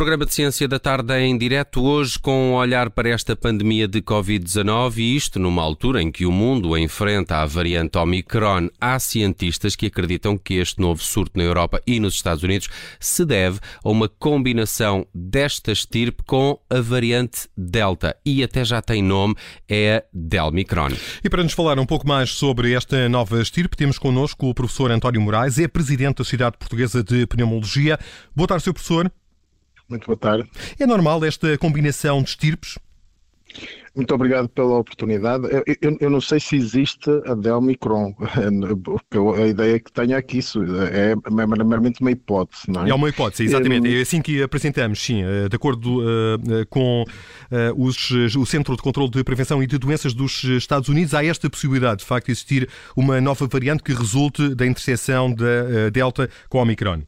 Programa de Ciência da Tarde em direto hoje com um olhar para esta pandemia de Covid-19 e isto numa altura em que o mundo enfrenta a variante Omicron. Há cientistas que acreditam que este novo surto na Europa e nos Estados Unidos se deve a uma combinação desta estirpe com a variante Delta e até já tem nome, é Delmicron. E para nos falar um pouco mais sobre esta nova estirpe, temos connosco o professor António Moraes, é presidente da Sociedade Portuguesa de Pneumologia. Boa tarde, Sr. Professor. Muito boa tarde. É normal esta combinação de estirpes? Muito obrigado pela oportunidade. Eu, eu, eu, não sei se existe a Delmicron. A ideia que tenho aqui isso é meramente uma hipótese, não é? É uma hipótese, exatamente. É assim que apresentamos, sim. Eh, de acordo uh, com uh, os, o Centro de Controlo de Prevenção e de Doenças dos Estados Unidos, há esta possibilidade, de facto, de existir uma nova variante que resulte da interseção da Delta com a Omicron.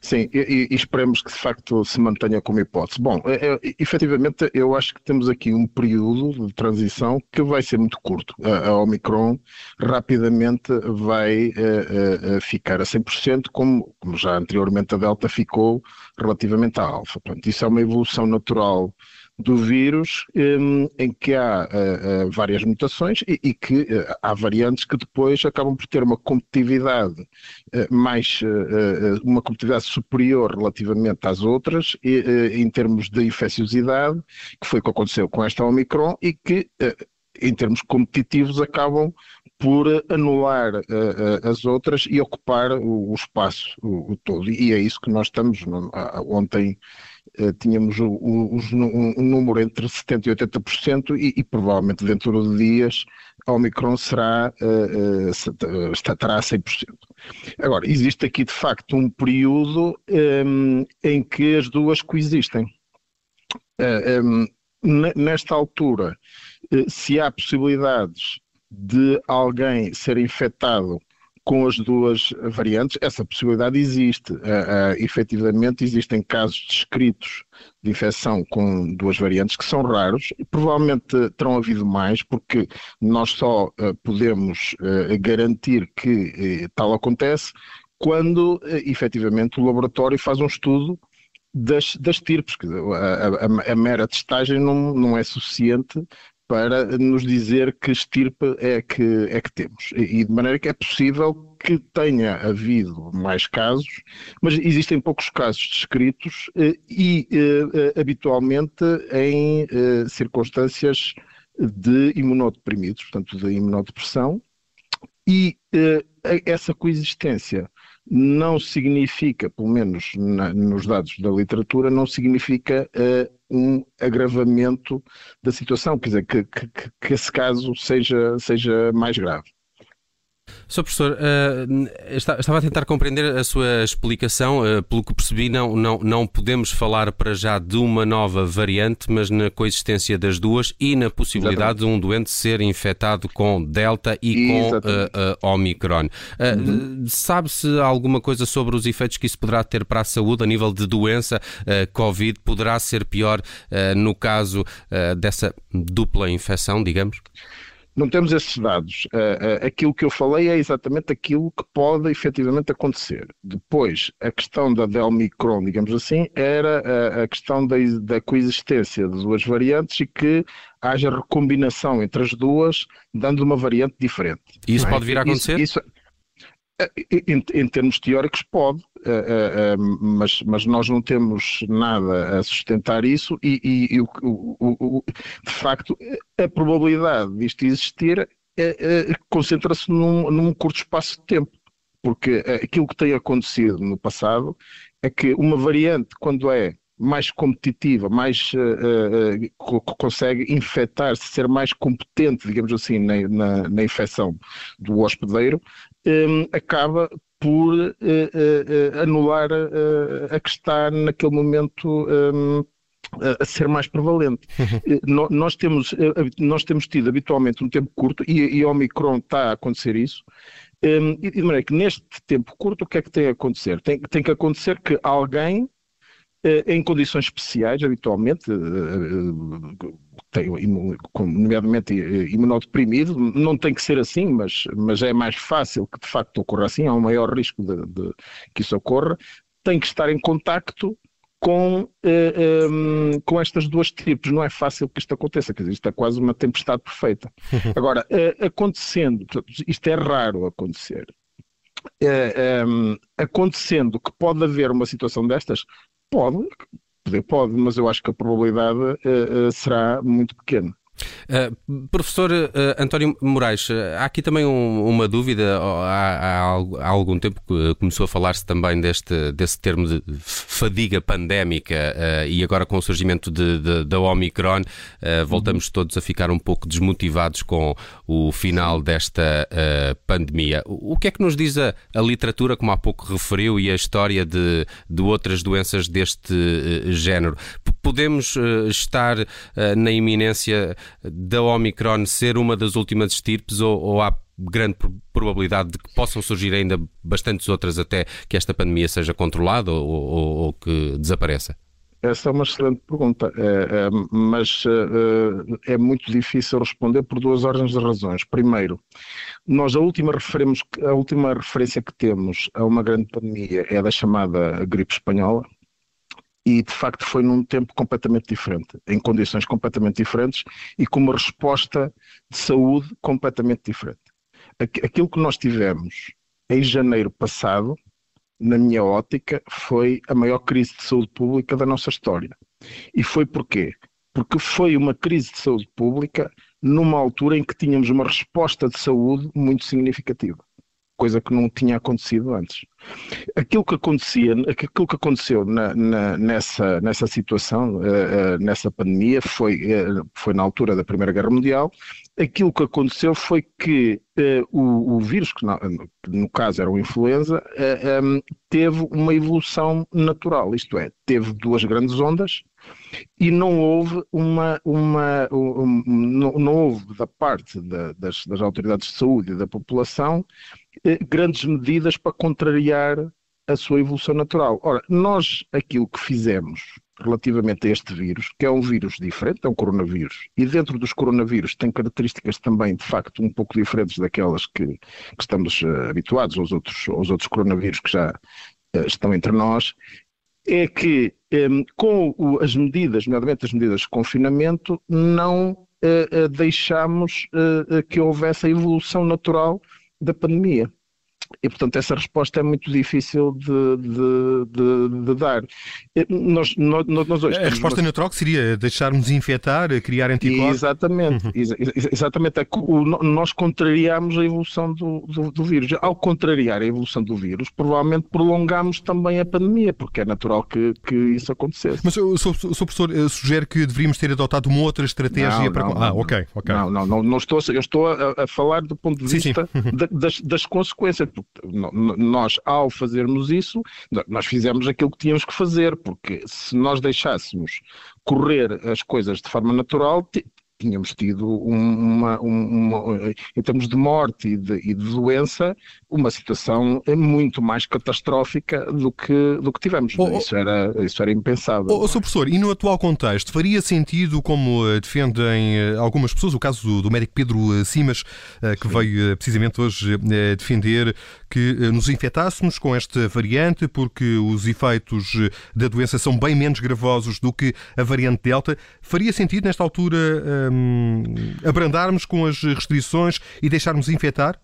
Sim, e, e, esperemos que de facto se mantenha como hipótese. Bom, é, é, efetivamente eu acho que temos aqui um período de transição que vai ser muito curto. A, a Omicron rapidamente vai uh, uh, ficar a 100%, como, como já anteriormente a Delta ficou relativamente à Alfa. Portanto, isso é uma evolução natural do vírus, um, em que há uh, uh, várias mutações e, que uh, há variantes que depois acabam por ter uma competitividade mais, uma competitividade superior relativamente às outras, em termos de infecciosidade, que foi o que aconteceu com esta Omicron e que, em termos competitivos, acabam por anular uh, as outras e ocupar o, o espaço o, o, todo. E é isso que nós estamos. Ontem tínhamos o, um, número entre 70% e 80% e, e provavelmente dentro de dias a Omicron será, estará a 100%. Agora, existe aqui de facto um período um, em que as duas coexistem. Um, nesta altura, se há possibilidades de alguém ser infectado com as duas variantes, essa possibilidade existe. Uh, uh, efetivamente, existem casos descritos de infecção com duas variantes que são raros e provavelmente terão havido mais, porque nós só uh, podemos uh, garantir que tal acontece quando efetivamente o laboratório faz um estudo das, das TIRPs. A, a, a, mera testagem não, não é suficiente para nos dizer que estirpe é que, é que temos. E de maneira que é possível que tenha havido mais casos, mas existem poucos casos descritos eh, e eh, habitualmente em eh, circunstâncias de imunodeprimidos, portanto de imunodepressão, e essa coexistência não significa, pelo menos na, nos dados da literatura, não significa uh, um agravamento da situação, quer dizer, que, que, que esse caso seja, seja mais grave. Sr. Professor, uh, estava a tentar compreender a sua explicação. Uh, pelo que percebi, não, não, não podemos falar para já de uma nova variante, mas na coexistência das duas e na possibilidade Exatamente. de um doente ser infectado com Delta e com uh, Omicron. Uhum. Sabe-se alguma coisa sobre os efeitos que isso poderá ter para a saúde a nível de doença? Covid poderá ser pior no caso dessa dupla infecção, digamos? Não temos esses dados. Uh, uh, aquilo que eu falei é exatamente aquilo que pode efetivamente acontecer. Depois, a questão da Delmicron, digamos assim, era uh, a questão da, da coexistência de duas variantes e que haja recombinação entre as duas, dando uma variante diferente. E isso é? pode vir a acontecer? Isso, isso, em, em, termos teóricos pode, mas, mas nós não temos nada a sustentar isso e, e, e o, o, o, de facto a probabilidade disto existir concentra-se num, num curto espaço de tempo, porque aquilo que tem acontecido no passado é que uma variante, quando é mais competitiva, mais uh, uh, consegue infectar-se, ser mais competente, digamos assim, na, na, na infecção do hospedeiro, um, acaba por uh, anular a que está naquele momento um, a ser mais prevalente. Uhum. nós, temos, nós temos tido habitualmente um tempo curto e, e Omicron está a acontecer isso. Um, e de maneira que neste tempo curto, o que é que tem a acontecer? Tem, tem que acontecer que alguém em condições especiais, habitualmente, eh, eh, tem, nomeadamente imunodeprimido, não tem que ser assim, mas, mas é mais fácil que de facto ocorra assim, há um maior risco de, de que isso ocorra, tem que estar em contacto com, eh, um, com estas duas tipos. Não é fácil que isto aconteça, quer dizer, isto é quase uma tempestade perfeita. Agora, uh, acontecendo, isto é raro acontecer, um, acontecendo que pode haver uma situação destas, pode, pode, mas eu acho que a probabilidade uh, será muito pequena. Uh, professor uh, António Moraes, uh, há aqui também um, uma dúvida. Há, há, há, algum tempo que começou a falar-se também deste, desse termo de fadiga pandémica e agora com o surgimento de, de, da Omicron, voltamos todos a ficar um pouco desmotivados com o final desta pandemia. O, o, que é que nos diz a, a, literatura, como há pouco referiu, e a história de, de outras doenças deste género? Podemos uh, estar uh, na iminência da Omicron ser uma das últimas estirpes ou, ou há grande probabilidade de que possam surgir ainda bastantes outras até que esta pandemia seja controlada ou, ou, ou que desapareça? Essa é uma excelente pergunta, é, é, mas é, é, muito difícil responder por duas ordens de razões. Primeiro, nós a última, a última referência que temos a uma grande pandemia é da chamada gripe espanhola, e de facto foi num tempo completamente diferente, em condições completamente diferentes e com uma resposta de saúde completamente diferente. Aquilo que nós tivemos em janeiro passado, na minha ótica, foi a maior crise de saúde pública da nossa história. E foi porquê? Porque foi uma crise de saúde pública numa altura em que tínhamos uma resposta de saúde muito significativa coisa que não tinha acontecido antes. Aquilo que acontecia, aquilo que aconteceu na, na, nessa, nessa situação, uh, uh, nessa pandemia, foi, uh, foi na altura da Primeira Guerra Mundial. Aquilo que aconteceu foi que o, o, vírus, que no, caso era o influenza, um, teve uma evolução natural, isto é, teve duas grandes ondas e não houve uma, uma um, não, não, houve da parte da, das, das autoridades de saúde e da população grandes medidas para contrariar a sua evolução natural. Ora, nós aquilo que fizemos relativamente a este vírus, que é um vírus diferente, é um coronavírus, e dentro dos coronavírus tem características também, de facto, um pouco diferentes daquelas que, que estamos uh, habituados aos outros, aos outros coronavírus que já uh, estão entre nós, é que um, ehm, com o, as medidas, nomeadamente as medidas de confinamento, não uh, deixamos que houvesse a evolução natural da pandemia. E, portanto, essa resposta é muito difícil de, de, de, de dar. Nós, nós, nós a resposta uma... neutral que seria deixarmos infectar, criar anticorpos? Exatamente. Uhum. exatamente. É nós contrariamos a evolução do, do, do, vírus. Ao contrariar a evolução do vírus, provavelmente prolongamos também a pandemia, porque é natural que, que isso acontecesse. Mas o seu professor eh, sugere que deveríamos ter adotado uma outra estratégia não, para... Não, ah, ok, ok. Não, não, não, não estou, eu estou a, a falar do ponto de vista sim, sim. das, das consequências nós, ao fazermos isso, nós fizemos aquilo que tínhamos que fazer, porque se nós deixássemos correr as coisas de forma natural, tínhamos tido uma, uma, em termos de morte e de, e de, doença, uma situação muito mais catastrófica do que, do que tivemos. Oh, isso, era, isso era impensável. Oh, oh, Sr. Professor, e no atual contexto, faria sentido, como eh, defendem eh, algumas pessoas, o caso do, do médico Pedro eh, Simas, que Sim. veio precisamente hoje defender que nos infectássemos com esta variante, porque os efeitos da doença são bem menos gravosos do que a variante Delta. Faria sentido, nesta altura, um, abrandarmos com as restrições e deixarmos infectar?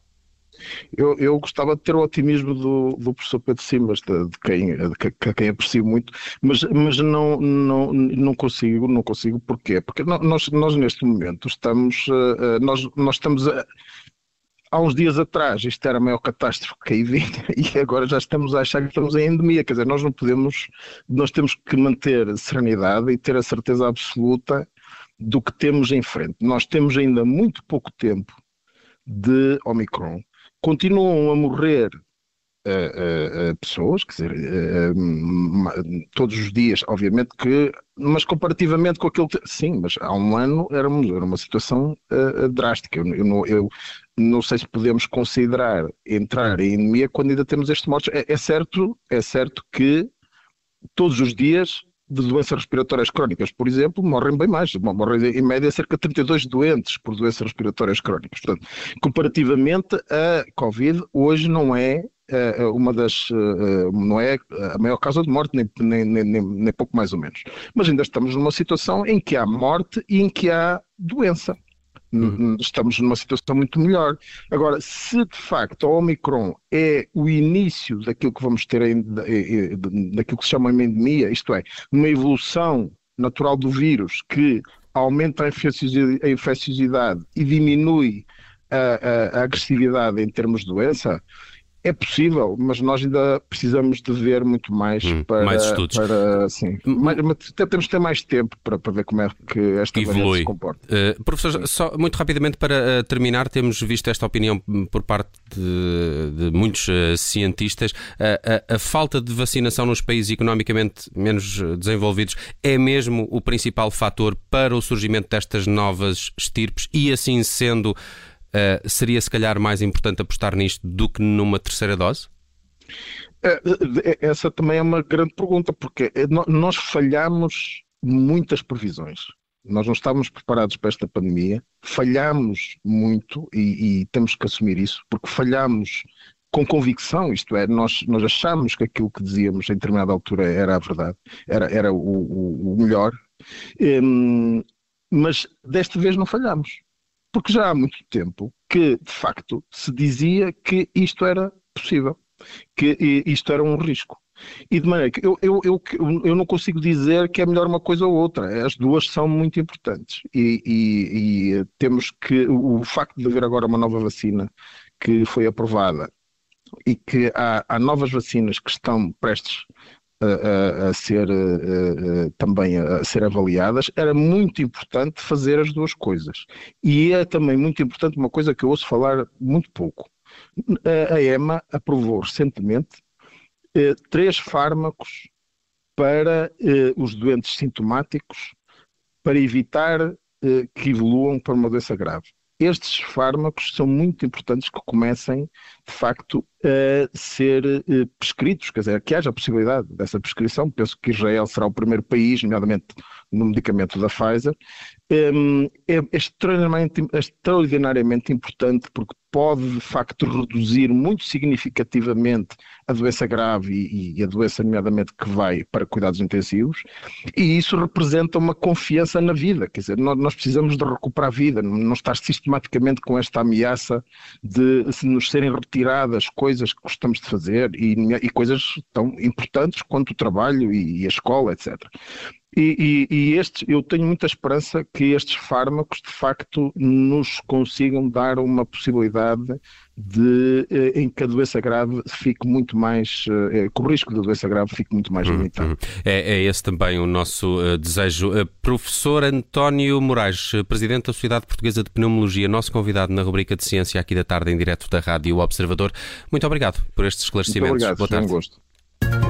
Eu, eu, gostava de ter o otimismo do, do professor Pedro Simas, de, de, quem, de, quem aprecio muito, mas, mas não, não, não consigo, não consigo, porquê? Porque nós, nós neste momento estamos, uh, nós, nós estamos a, há uns dias atrás isto era a maior catástrofe que aí vinha e agora já estamos a achar que estamos em endemia, quer dizer, nós não podemos, nós temos que manter serenidade e ter a certeza absoluta do que temos em frente. Nós temos ainda muito pouco tempo de Omicron. Continuam a morrer uh, uh, pessoas, quer dizer, uh, todos os dias, obviamente que, mas comparativamente com aquilo que, sim, mas há um ano era uma situação drástica. Eu, eu, não, eu, não sei se podemos considerar entrar em endemia quando ainda temos estes mortos. É, é certo, é certo que todos os dias de doenças respiratórias crónicas, por exemplo, morrem bem mais. Morrem em média cerca de 32 doentes por doenças respiratórias crónicas. Portanto, comparativamente a Covid, hoje não é uma das, não é a maior causa de morte, nem, nem, nem, nem pouco mais ou menos. Mas ainda estamos numa situação em que há morte e em que há doença. Uhum. Estamos numa situação muito melhor. Agora, se de facto a Omicron é o início daquilo que vamos ter, daquilo que se chama endemia, isto é, uma evolução natural do vírus que aumenta a infecciosidade e diminui a, a, a agressividade em termos de doença, é possível, mas nós ainda precisamos de ver muito mais hum, para. Mais estudos. Para, sim, hum, mais, temos de ter mais tempo para, para ver como é que esta Evolui. se comporta. Uh, professor, só muito rapidamente para uh, terminar, temos visto esta opinião por parte de, de muitos uh, cientistas. a falta de vacinação nos países economicamente menos desenvolvidos é mesmo o principal fator para o surgimento destas novas estirpes e, assim sendo. Uh, seria se calhar mais importante apostar nisto do que numa terceira dose? Eh, eh, essa também é uma grande pergunta, porque nós falhamos muitas previsões. Nós não estávamos preparados para esta pandemia, falhamos muito e, e temos que assumir isso, porque falhamos com convicção, isto é, nós, nós achamos que aquilo que dizíamos em determinada altura era a verdade, era, era o, o, o melhor, um, mas desta vez não falhamos porque já há muito tempo que, de facto, se dizia que isto era possível, que isto era um risco. E de maneira que eu, eu, eu, eu não consigo dizer que é melhor uma coisa ou outra. As duas são muito importantes. E, e, e temos que. O facto de haver agora uma nova vacina que foi aprovada e que há, há novas vacinas que estão prestes a, a, ser também a ser avaliadas, era muito importante fazer as duas coisas. E é também muito importante uma coisa que eu ouço falar muito pouco. A EMA aprovou recentemente eh, três fármacos para eh, os doentes sintomáticos para evitar eh, que evoluam para uma doença grave estes fármacos são muito importantes que comecem, de facto, ser eh, prescritos, quer dizer, que haja a possibilidade dessa prescrição. Penso que Israel será o primeiro país, nomeadamente no medicamento da Pfizer. Ehm, é extraordinariamente, extraordinariamente importante porque pode, de facto, reduzir muito significativamente a doença grave e, e, a doença, nomeadamente, que vai para cuidados intensivos, e isso representa uma confiança na vida, quer dizer, nós, nós precisamos de recuperar a vida, não estar sistematicamente com esta ameaça de se nos serem retiradas coisas que gostamos de fazer e, e coisas tão importantes quanto o trabalho e, e a escola, etc. E, e, e estes, eu tenho muita esperança que estes fármacos de facto nos consigam dar uma possibilidade de eh, em que a doença grave fique muito mais, eh, que o risco da doença grave fique muito mais uhum, limitado. Uhum. É, é, esse também o nosso desejo. Professor António Moraes, Presidente da Sociedade Portuguesa de Pneumologia, nosso convidado na rubrica de ciência aqui da tarde em direto da Rádio Observador. Muito obrigado por estes esclarecimentos. Muito obrigado, Boa tarde. Um gosto.